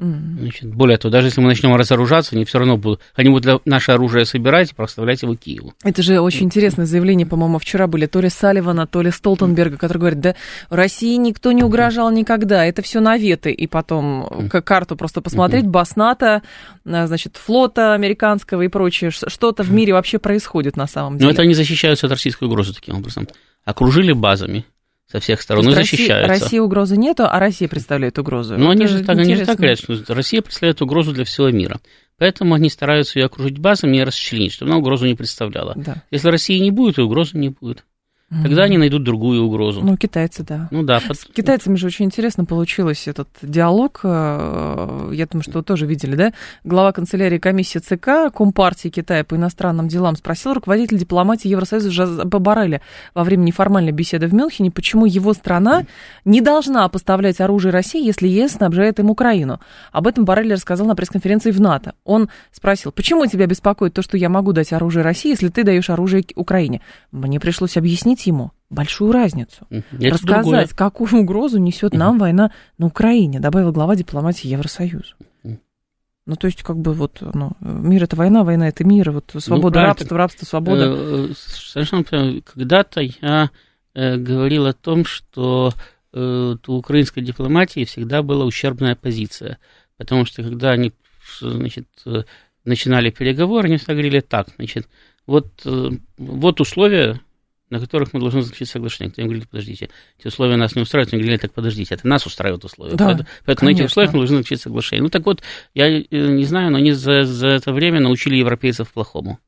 Значит, более того, даже если мы начнем разоружаться, они все равно будут, они будут наше оружие собирать и поставлять его Киеву. Это же очень интересное заявление, по-моему, вчера были то ли Салливана, то ли Столтенберга, который говорит, да России никто не угрожал никогда, это все наветы. И потом к карту просто посмотреть, Басната, а, значит, флота американского и прочее, что-то в мире вообще происходит на самом деле. Но это они защищаются от российской угрозы таким образом. Окружили базами, со всех сторон и защищаются. России, угрозы нету, а Россия представляет угрозу. Ну, они же, так, они же так говорят, что Россия представляет угрозу для всего мира. Поэтому они стараются ее окружить базами и расчленить, чтобы она угрозу не представляла. Да. Если России не будет, то угрозы не будет. Тогда они найдут другую угрозу. Ну, китайцы, да. Ну да. Под... С китайцами же очень интересно получилось этот диалог. Э, я думаю, что вы тоже видели, да? Глава канцелярии комиссии ЦК Компартии Китая по иностранным делам спросил руководитель дипломатии Евросоюза Жозепа Барреля во время неформальной беседы в Мюнхене, почему его страна не должна поставлять оружие России, если ЕС снабжает им Украину. Об этом Барель рассказал на пресс-конференции в НАТО. Он спросил, почему тебя беспокоит то, что я могу дать оружие России, если ты даешь оружие Украине? Мне пришлось объяснить объяснить ему большую разницу. Это рассказать, другое. какую угрозу несет нам война на Украине, добавил глава дипломатии Евросоюза. Ну, то есть, как бы вот, ну, мир это война, война это мир, вот свобода, ну, рабство, рабство, свобода. Э, совершенно Когда-то я э, говорил о том, что э, у украинской дипломатии всегда была ущербная позиция, потому что когда они, значит, начинали переговоры, они говорили так, значит, вот, вот условия, на которых мы должны заключить соглашение. Кто-нибудь говорит, подождите, эти условия нас не устраивают, они говорили, так подождите, это нас устраивают условия. Да, поэтому поэтому на этих условиях мы должны заключить соглашение. Ну так вот, я э, не знаю, но они за, за это время научили европейцев плохому.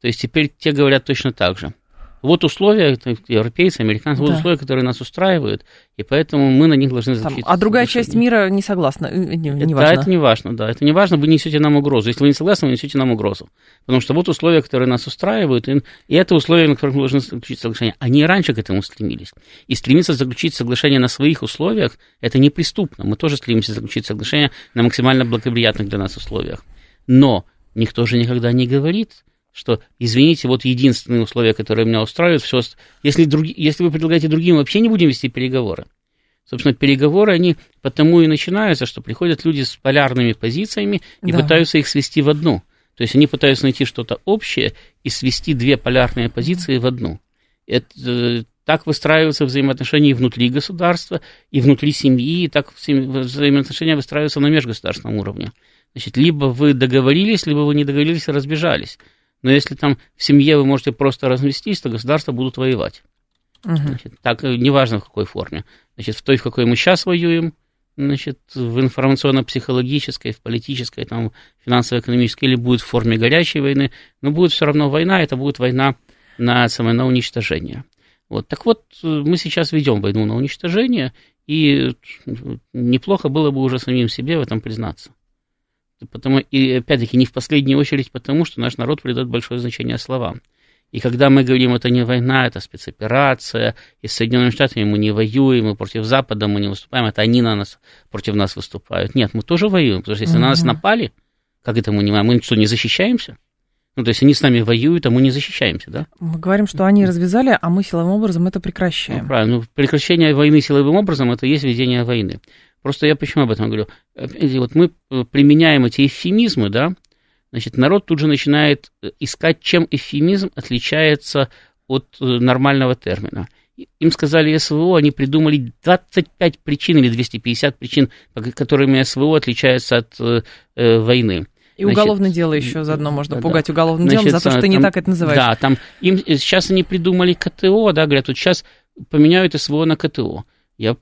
То есть теперь те говорят точно так же. Вот условия, европейцы, американцы, да. вот условия, которые нас устраивают, и поэтому мы на них должны защитить. А другая часть мира не согласна, э, не, не это, важно. Да, это не важно, да, это не важно, вы несете нам угрозу. Если вы не согласны, вы несете нам угрозу. Потому что вот условия, которые нас устраивают, и, и это условия, на которых мы должны заключить соглашение. Они и раньше к этому стремились. И стремиться заключить соглашение на своих условиях, это неприступно. Мы тоже стремимся заключить соглашение на максимально благоприятных для нас условиях. Но никто же никогда не говорит, что, извините, вот единственные условия, которые меня устраивают, все, если, други, если вы предлагаете другим, вообще не будем вести переговоры. Собственно, переговоры, они потому и начинаются, что приходят люди с полярными позициями и да. пытаются их свести в одну. То есть они пытаются найти что-то общее и свести две полярные позиции в одну. Это, э, так выстраиваются взаимоотношения и внутри государства, и внутри семьи, и так взаимоотношения выстраиваются на межгосударственном уровне. Значит, либо вы договорились, либо вы не договорились и разбежались. Но если там в семье вы можете просто развестись, то государства будут воевать. Угу. Значит, так, э, неважно в какой форме. Значит, в той, в какой мы сейчас воюем, значит, в информационно-психологической, в политической, там, финансово-экономической, или будет в форме горячей войны, но будет все равно война, это будет война на, самое, на уничтожение. Вот. Так вот, э, мы сейчас ведем войну на уничтожение, и неплохо было бы уже самим себе в этом признаться. Потому, и опять-таки не в последнюю очередь потому, что наш народ придает большое значение словам. И когда мы говорим, это не война, это спецоперация, и с Соединенными Штатами мы не воюем, мы против Запада мы не выступаем, это они на нас, против нас выступают. Нет, мы тоже воюем, потому что если mm-hmm. на нас напали, как это мы не мы что, не защищаемся? Ну, то есть они с нами воюют, а мы не защищаемся, да? Мы говорим, что они развязали, а мы силовым образом это прекращаем. Ну, правильно. Ну, прекращение войны силовым образом – это есть ведение войны. Просто я почему об этом говорю? Вот мы э, применяем эти эвфемизмы, да, значит, народ тут же начинает э, искать, чем эвфемизм отличается от э, нормального термина. Им сказали СВО, они придумали 25 причин или 250 причин, которыми СВО отличается от э, войны. И значит, уголовное дело еще заодно можно да, пугать уголовным значит, делом за то, что ты не так это называешь. Да, там им сейчас они придумали КТО, да, говорят, вот сейчас поменяют СВО на КТО. Я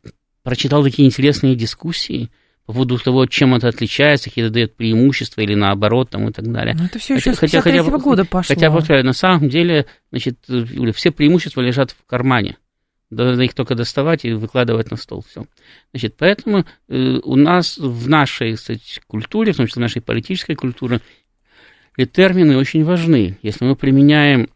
прочитал такие интересные дискуссии по поводу того, чем это отличается, какие это дает преимущества или наоборот там, и так далее. Но это все еще хотя, с хотя, года пошло. Хотя, повторяю, на самом деле, значит, все преимущества лежат в кармане. Надо их только доставать и выкладывать на стол. Все. Значит, поэтому э, у нас в нашей кстати, культуре, в том числе в нашей политической культуре, термины очень важны. Если мы применяем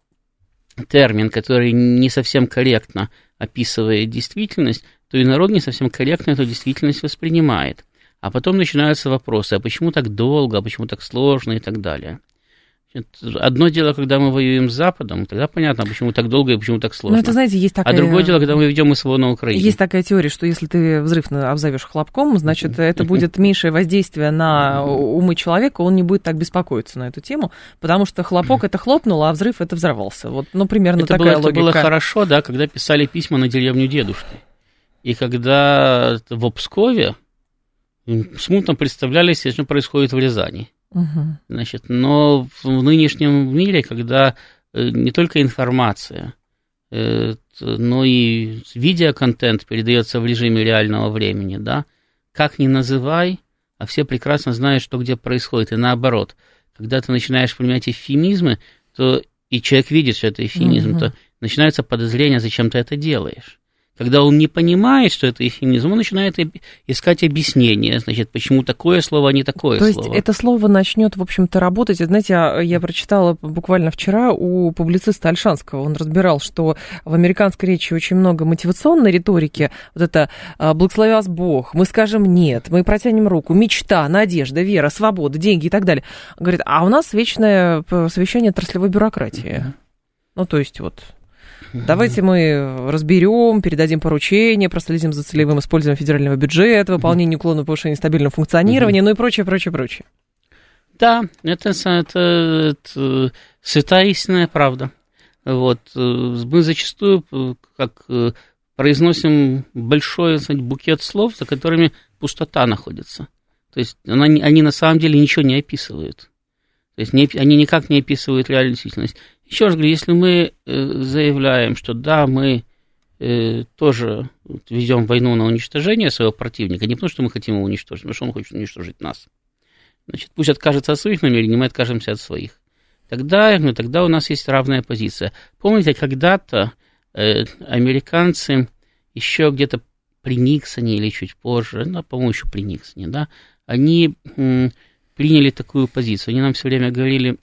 термин, который не совсем корректно описывает действительность, то и народ не совсем корректно эту действительность воспринимает. А потом начинаются вопросы, а почему так долго, а почему так сложно и так далее. Одно дело, когда мы воюем с Западом, тогда понятно, почему так долго и почему так сложно. Ну, это, знаете, есть такая... А другое дело, когда мы ведем СВО на Украине. Есть такая теория, что если ты взрыв обзовешь хлопком, значит, это будет меньшее воздействие на умы человека, он не будет так беспокоиться на эту тему, потому что хлопок это хлопнуло, а взрыв это взорвался. Вот, ну, примерно это такая было, логика. Это было хорошо, да, когда писали письма на деревню дедушки. И когда в Пскове смутно представляли себе, что происходит в Рязани. Угу. Значит, но в нынешнем мире, когда э, не только информация, э, но и видеоконтент передается в режиме реального времени, да, как ни называй, а все прекрасно знают, что где происходит. И наоборот, когда ты начинаешь применять эвфемизмы, то и человек видит, что это эвфемизм, угу. то начинается подозрение, зачем ты это делаешь. Когда он не понимает, что это эфемизм, он начинает искать объяснение, значит, почему такое слово, а не такое То слово. То есть это слово начнет, в общем-то, работать. Знаете, я, я прочитала буквально вчера у публициста Альшанского, он разбирал, что в американской речи очень много мотивационной риторики, вот это «А, «благослови вас Бог», «мы скажем нет», «мы протянем руку», «мечта», «надежда», «вера», «свобода», «деньги» и так далее. Говорит, а у нас вечное совещание отраслевой бюрократии. Mm-hmm. Ну, то есть вот Давайте мы разберем, передадим поручения, проследим за целевым использованием федерального бюджета, выполнение уклонного повышения стабильного функционирования, ну и прочее, прочее, прочее. Да, это, это, это святая истинная правда. Вот. Мы зачастую как произносим большой сказать, букет слов, за которыми пустота находится. То есть она, они на самом деле ничего не описывают. То есть не, они никак не описывают реальную действительность. Еще раз говорю, если мы э, заявляем, что да, мы э, тоже ведем войну на уничтожение своего противника, не потому что мы хотим его уничтожить, потому что он хочет уничтожить нас. Значит, пусть откажется от своих намерений, мы откажемся от своих. Тогда, ну, тогда у нас есть равная позиция. Помните, когда-то э, американцы еще где-то при Никсоне или чуть позже, ну, по-моему, еще при Никсоне, да, они м, приняли такую позицию. Они нам все время говорили,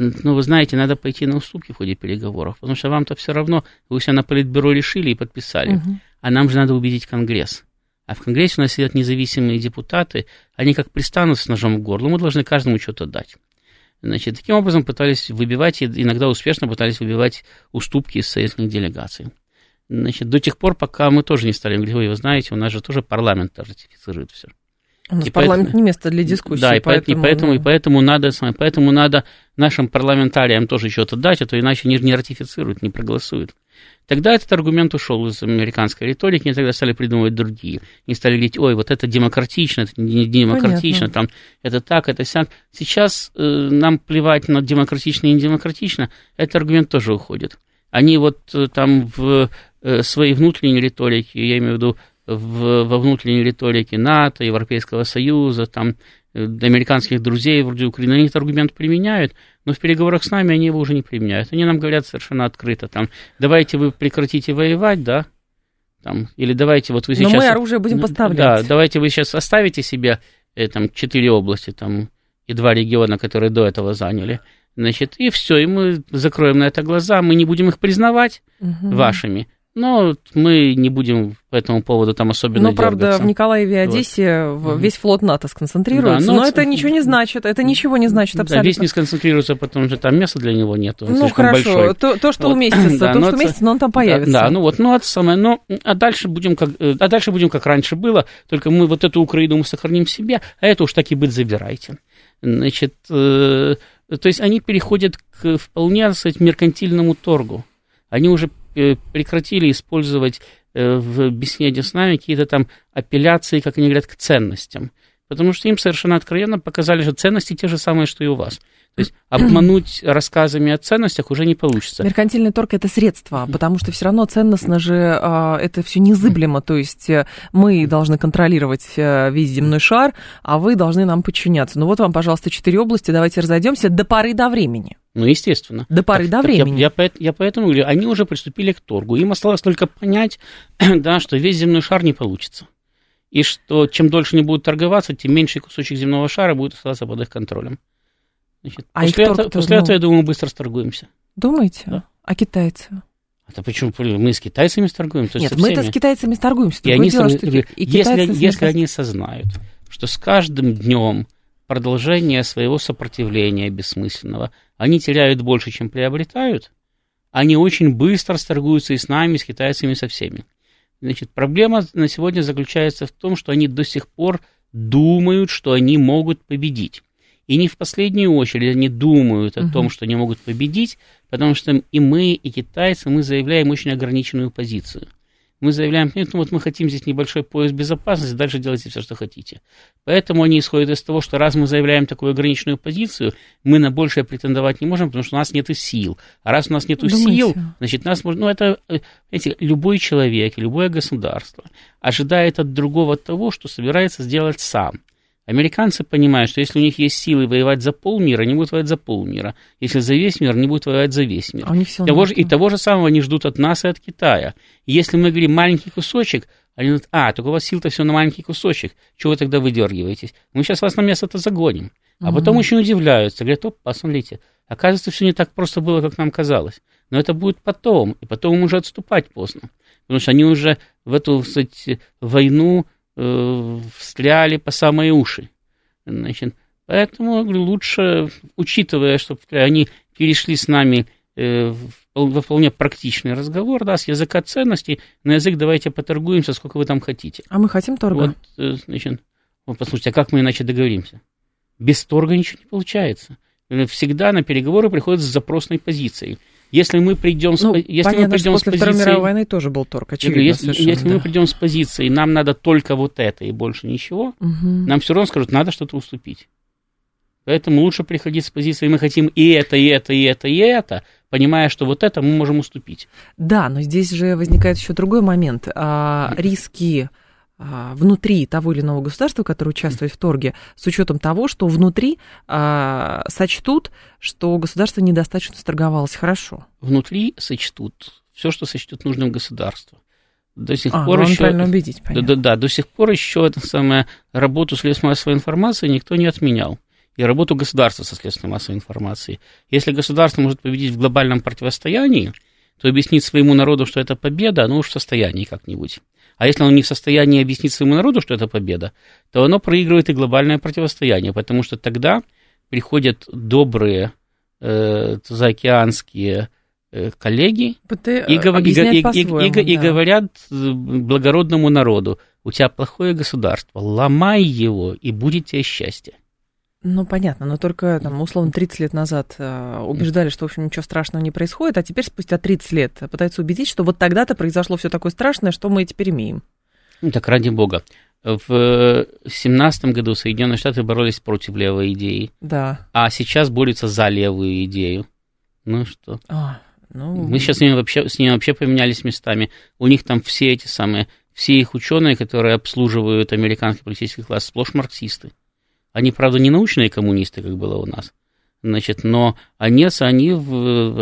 ну, вы знаете, надо пойти на уступки в ходе переговоров, потому что вам-то все равно, вы себя на политбюро решили и подписали, угу. а нам же надо убедить Конгресс. А в Конгрессе у нас сидят независимые депутаты, они как пристанут с ножом в горло, мы должны каждому что-то дать. Значит, таким образом пытались выбивать, иногда успешно пытались выбивать уступки из советских делегаций. Значит, до тех пор, пока мы тоже не стали говорить, вы знаете, у нас же тоже парламент ратифицирует все. У нас и парламент поэтому, не место для дискуссии. Да, и поэтому, и поэтому, ну... и поэтому, надо, поэтому надо нашим парламентариям тоже что-то дать, а то иначе они не ратифицируют, не проголосуют. Тогда этот аргумент ушел из американской риторики, и тогда стали придумывать другие. И стали говорить, ой, вот это демократично, это не демократично, Понятно. там, это так, это сяк. Сейчас э, нам плевать на демократично и недемократично, этот аргумент тоже уходит. Они вот э, там в э, своей внутренней риторике, я имею в виду в, во внутренней риторике НАТО, Европейского Союза, там, э, американских друзей вроде Украины, они этот аргумент применяют, но в переговорах с нами они его уже не применяют. Они нам говорят совершенно открыто, там, давайте вы прекратите воевать, да, там, или давайте вот вы сейчас... Но мы оружие будем поставлять. Да, давайте вы сейчас оставите себе э, там четыре области, там, и два региона, которые до этого заняли, значит, и все, и мы закроем на это глаза, мы не будем их признавать угу. вашими, но мы не будем по этому поводу там особенно Ну, правда, в Николаеве и Одессе вот. весь флот НАТО сконцентрируется, да, но, но это ничего не значит, это ничего не значит абсолютно. Да, весь не сконцентрируется, потому что там места для него нет, он ну, хорошо, большой. То, то, что вот. уместится, да, то, что уместится, но он там появится. Да, да, ну вот, ну это самое, ну, а дальше будем как, э, а дальше будем как раньше было, только мы вот эту Украину мы сохраним себе, а это уж так и быть забирайте. Значит, э, то есть они переходят к вполне, так сказать, меркантильному торгу. Они уже прекратили использовать э, в беседе с нами какие-то там апелляции, как они говорят, к ценностям. Потому что им совершенно откровенно показали, что ценности те же самые, что и у вас. То есть обмануть рассказами о ценностях уже не получится. Меркантильный торг это средство, потому что все равно ценностно же а, это все незыблемо. То есть э, мы должны контролировать весь земной шар, а вы должны нам подчиняться. Ну вот вам, пожалуйста, четыре области, давайте разойдемся до поры до времени. Ну, естественно. До поры так, до времени. Я, я, я поэтому говорю, они уже приступили к торгу. Им осталось только понять, да, что весь земной шар не получится. И что чем дольше они будут торговаться, тем меньше кусочек земного шара будет оставаться под их контролем. Значит, а после, этого, после ну... этого, я думаю, мы быстро сторгуемся. Думаете? Да. А китайцы? Это почему мы с китайцами торгуем? То Нет, мы-то с китайцами торгуемся. И они, дело, что и если, если они осознают, что с каждым днем продолжение своего сопротивления бессмысленного они теряют больше, чем приобретают, они очень быстро сторгуются и с нами, и с китайцами, и со всеми. Значит, проблема на сегодня заключается в том, что они до сих пор думают, что они могут победить. И не в последнюю очередь они думают о том, что они могут победить, потому что и мы, и китайцы, мы заявляем очень ограниченную позицию – мы заявляем, нет, ну вот мы хотим здесь небольшой пояс безопасности, дальше делайте все, что хотите. Поэтому они исходят из того, что раз мы заявляем такую ограниченную позицию, мы на большее претендовать не можем, потому что у нас нет сил. А раз у нас нет сил, значит, нас можно... Ну, это, знаете, любой человек, любое государство ожидает от другого того, что собирается сделать сам. Американцы понимают, что если у них есть силы воевать за полмира, они будут воевать за полмира. Если за весь мир, они будут воевать за весь мир. А у них того же, и того же самого они ждут от нас и от Китая. если мы говорим маленький кусочек, они говорят, а, только у вас сил-то все на маленький кусочек. Чего вы тогда выдергиваетесь? Мы сейчас вас на место-то загоним. А угу. потом очень удивляются. Говорят, оп, посмотрите, оказывается, все не так просто было, как нам казалось. Но это будет потом, и потом уже отступать поздно. Потому что они уже в эту, кстати, войну э, встряли по самые уши. Значит, поэтому лучше, учитывая, что они перешли с нами э, во вполне практичный разговор, да, с языка ценностей, на язык давайте поторгуемся, сколько вы там хотите. А мы хотим торга. Вот, э, значит, вот послушайте, а как мы иначе договоримся? Без торга ничего не получается. Всегда на переговоры приходят с запросной позицией. Если мы придем с, ну, если понятно, мы придем после с позицией... Второй мировой войны тоже был торг, очевидно. Если, если да. мы придем с позиции, нам надо только вот это и больше ничего, угу. нам все равно скажут, надо что-то уступить. Поэтому лучше приходить с позиции, мы хотим и это, и это, и это, и это, понимая, что вот это мы можем уступить. Да, но здесь же возникает еще другой момент. А, риски внутри того или иного государства, которое участвует в торге, с учетом того, что внутри а, сочтут, что государство недостаточно сторговалось хорошо. Внутри сочтут все, что сочтет нужным государство. До сих а, пор еще, правильно убедить, понятно. Да, да, да, до сих пор еще это самое, работу следственной массовой информации никто не отменял. И работу государства со следственной массовой информацией. Если государство может победить в глобальном противостоянии, то объяснить своему народу, что это победа, оно уж в состоянии как-нибудь. А если оно не в состоянии объяснить своему народу, что это победа, то оно проигрывает и глобальное противостояние, потому что тогда приходят добрые э, заокеанские э, коллеги и, и, и, и, и, и да. говорят э, благородному народу, у тебя плохое государство, ломай его, и будет тебе счастье. Ну, понятно, но только, там, условно, 30 лет назад э, убеждали, что, в общем, ничего страшного не происходит, а теперь, спустя 30 лет, пытаются убедить, что вот тогда-то произошло все такое страшное, что мы теперь имеем. Ну, так ради бога. В семнадцатом году Соединенные Штаты боролись против левой идеи. Да. А сейчас борются за левую идею. Ну что? А, ну... Мы сейчас с ними, вообще, с ними вообще поменялись местами. У них там все эти самые, все их ученые, которые обслуживают американский политический класс, сплошь марксисты. Они, правда, не научные коммунисты, как было у нас. Значит, но они, они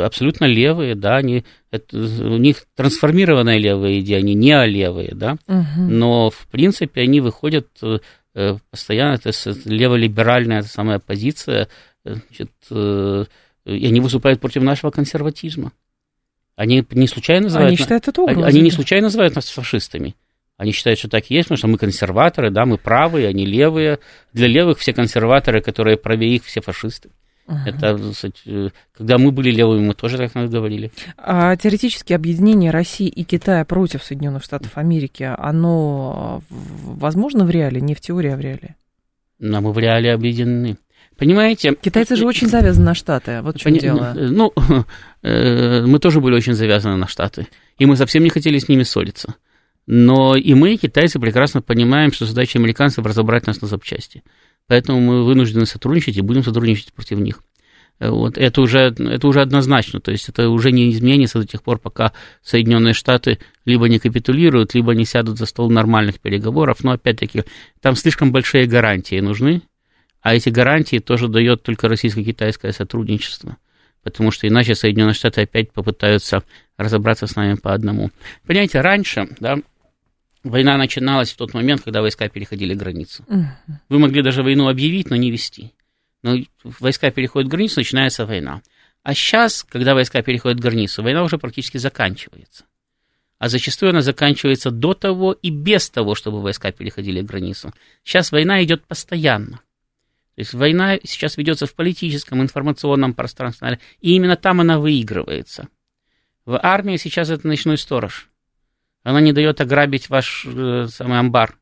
абсолютно левые, да, они, это, у них трансформированная левая идея, они не левые, да, угу. но в принципе они выходят э, постоянно, это леволиберальная эта самая позиция, значит, э, и они выступают против нашего консерватизма. Они не случайно называют, они, считают это угрозой, они не случайно называют нас фашистами. Они считают, что так и есть, потому что мы консерваторы, да, мы правые, они левые. Для левых все консерваторы, которые правее их, все фашисты. Uh-huh. Это, э, когда мы были левыми, мы тоже так говорили. А теоретически объединение России и Китая против Соединенных Штатов Америки, оно возможно в реале, не в теории, а в реале? Но мы в реале объединены. Понимаете? Китайцы же очень завязаны на Штаты, вот в чем Пони... дело. Ну, э, мы тоже были очень завязаны на Штаты, и мы совсем не хотели с ними ссориться. Но и мы, китайцы, прекрасно понимаем, что задача американцев разобрать нас на запчасти. Поэтому мы вынуждены сотрудничать и будем сотрудничать против них. Вот, это, уже, это уже однозначно, то есть это уже не изменится до тех пор, пока Соединенные Штаты либо не капитулируют, либо не сядут за стол нормальных переговоров, но опять-таки там слишком большие гарантии нужны, а эти гарантии тоже дает только российско-китайское сотрудничество, потому что иначе Соединенные Штаты опять попытаются разобраться с нами по одному. Понимаете, раньше, да, Война начиналась в тот момент, когда войска переходили границу. Вы могли даже войну объявить, но не вести. Но войска переходят границу, начинается война. А сейчас, когда войска переходят границу, война уже практически заканчивается. А зачастую она заканчивается до того и без того, чтобы войска переходили границу. Сейчас война идет постоянно. То есть война сейчас ведется в политическом, информационном пространстве, и именно там она выигрывается. В армии сейчас это ночной сторож. Она не дает ограбить ваш э, самый амбар.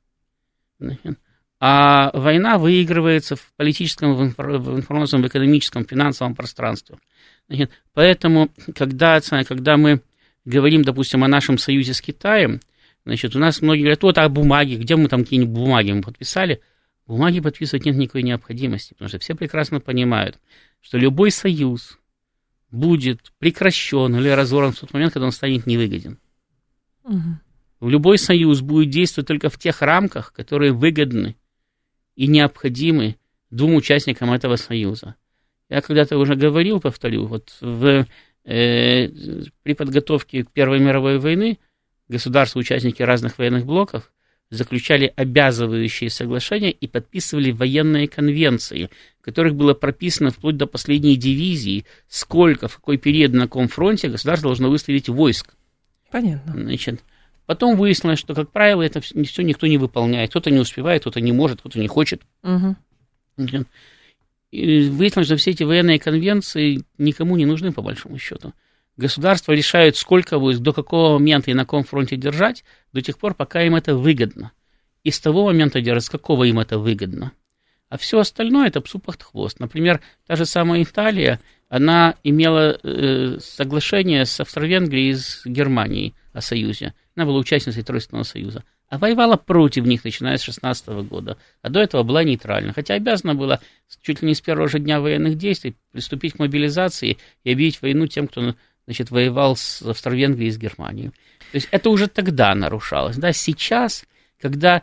А война выигрывается в политическом, в, информационном, в экономическом, финансовом пространстве. Поэтому, когда, когда мы говорим, допустим, о нашем союзе с Китаем, значит, у нас многие говорят, вот, а бумаги, где мы там какие-нибудь бумаги мы подписали? Бумаги подписывать нет никакой необходимости, потому что все прекрасно понимают, что любой союз будет прекращен или разорван в тот момент, когда он станет невыгоден. Угу. Любой союз будет действовать только в тех рамках, которые выгодны и необходимы двум участникам этого союза. Я когда-то уже говорил, повторю, вот в, э, при подготовке к Первой мировой войны государства-участники разных военных блоков заключали обязывающие соглашения и подписывали военные конвенции, в которых было прописано вплоть до последней дивизии, сколько, в какой период на каком фронте государство должно выставить войск. Понятно. Значит, потом выяснилось, что, как правило, это все никто не выполняет. Кто-то не успевает, кто-то не может, кто-то не хочет. Угу. И выяснилось, что все эти военные конвенции никому не нужны, по большому счету. Государство решает, сколько войск, до какого момента и на каком фронте держать, до тех пор, пока им это выгодно. И с того момента держать, с какого им это выгодно. А все остальное это псу под хвост. Например, та же самая Италия, она имела э, соглашение с Австро-Венгрией из Германии о союзе. Она была участницей Тройственного союза а воевала против них, начиная с 16 года, а до этого была нейтральна, хотя обязана была чуть ли не с первого же дня военных действий приступить к мобилизации и объявить войну тем, кто значит, воевал с Австро-Венгрией и с Германией. То есть это уже тогда нарушалось. Да? Сейчас, когда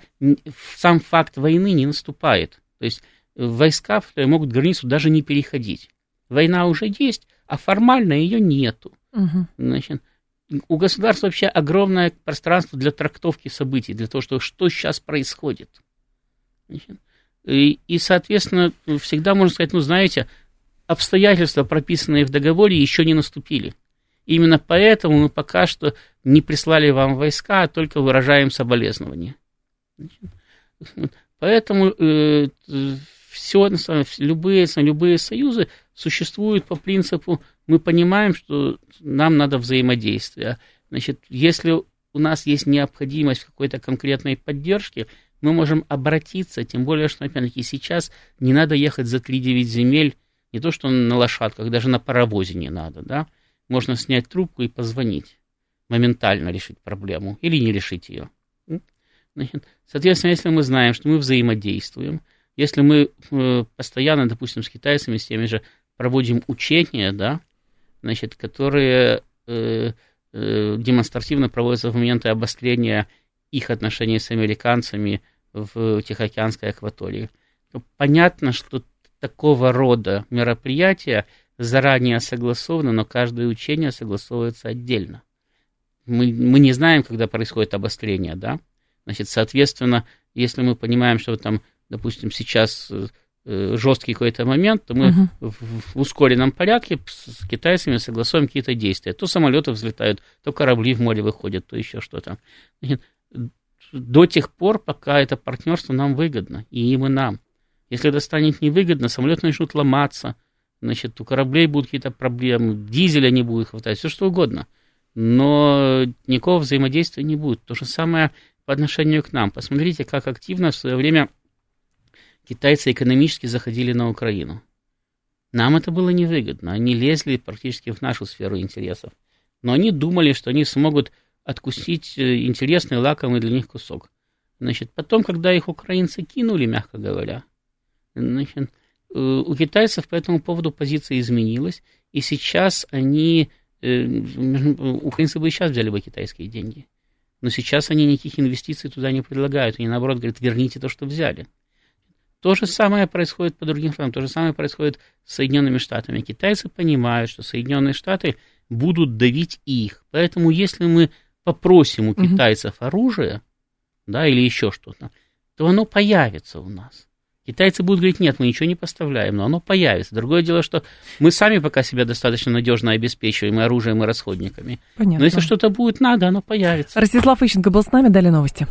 сам факт войны не наступает, то есть войска могут границу даже не переходить. Война уже есть, а формально ее нету. Угу. Значит, у государства вообще огромное пространство для трактовки событий, для того, что, что сейчас происходит. И, и, соответственно, всегда можно сказать, ну, знаете, обстоятельства, прописанные в договоре, еще не наступили. Именно поэтому мы пока что не прислали вам войска, а только выражаем соболезнования. Поэтому э, все, любые, любые союзы существуют по принципу, мы понимаем, что нам надо взаимодействие. Значит, если у нас есть необходимость какой-то конкретной поддержке, мы можем обратиться, тем более, что, опять-таки, сейчас не надо ехать за 3-9 земель, не то, что на лошадках, даже на паровозе не надо, да, можно снять трубку и позвонить, моментально решить проблему или не решить ее. Значит, соответственно, если мы знаем, что мы взаимодействуем, если мы э, постоянно, допустим, с китайцами, с теми же проводим учения, да, значит, которые э, э, демонстративно проводятся в моменты обострения их отношений с американцами в Тихоокеанской акватории, то понятно, что такого рода мероприятия заранее согласованы, но каждое учение согласовывается отдельно. Мы, мы не знаем, когда происходит обострение, да? Значит, соответственно, если мы понимаем, что там, допустим, сейчас э, Э, жесткий какой-то момент, то мы uh-huh. в, в ускоренном порядке с китайцами согласуем какие-то действия. То самолеты взлетают, то корабли в море выходят, то еще что-то. До тех пор, пока это партнерство нам выгодно, и им, и нам. Если это станет невыгодно, самолеты начнут ломаться, значит, у кораблей будут какие-то проблемы, дизеля не будет хватать, все что угодно. Но никакого взаимодействия не будет. То же самое по отношению к нам. Посмотрите, как активно в свое время китайцы экономически заходили на Украину. Нам это было невыгодно. Они лезли практически в нашу сферу интересов. Но они думали, что они смогут откусить э, интересный, лакомый для них кусок. Значит, потом, когда их украинцы кинули, мягко говоря, значит, э, у китайцев по этому поводу позиция изменилась, и сейчас они, э, украинцы бы и сейчас взяли бы китайские деньги, но сейчас они никаких инвестиций туда не предлагают, они наоборот говорят, верните то, что взяли. То же самое происходит по другим странам, то же самое происходит с Соединенными Штатами. Китайцы понимают, что Соединенные Штаты будут давить их. Поэтому если мы попросим у китайцев оружие, да, или еще что-то, то оно появится у нас. Китайцы будут говорить, нет, мы ничего не поставляем, но оно появится. Другое дело, что мы сами пока себя достаточно надежно обеспечиваем и оружием, и расходниками. Понятно. Но если что-то будет надо, оно появится. Ростислав Ищенко был с нами, дали новости.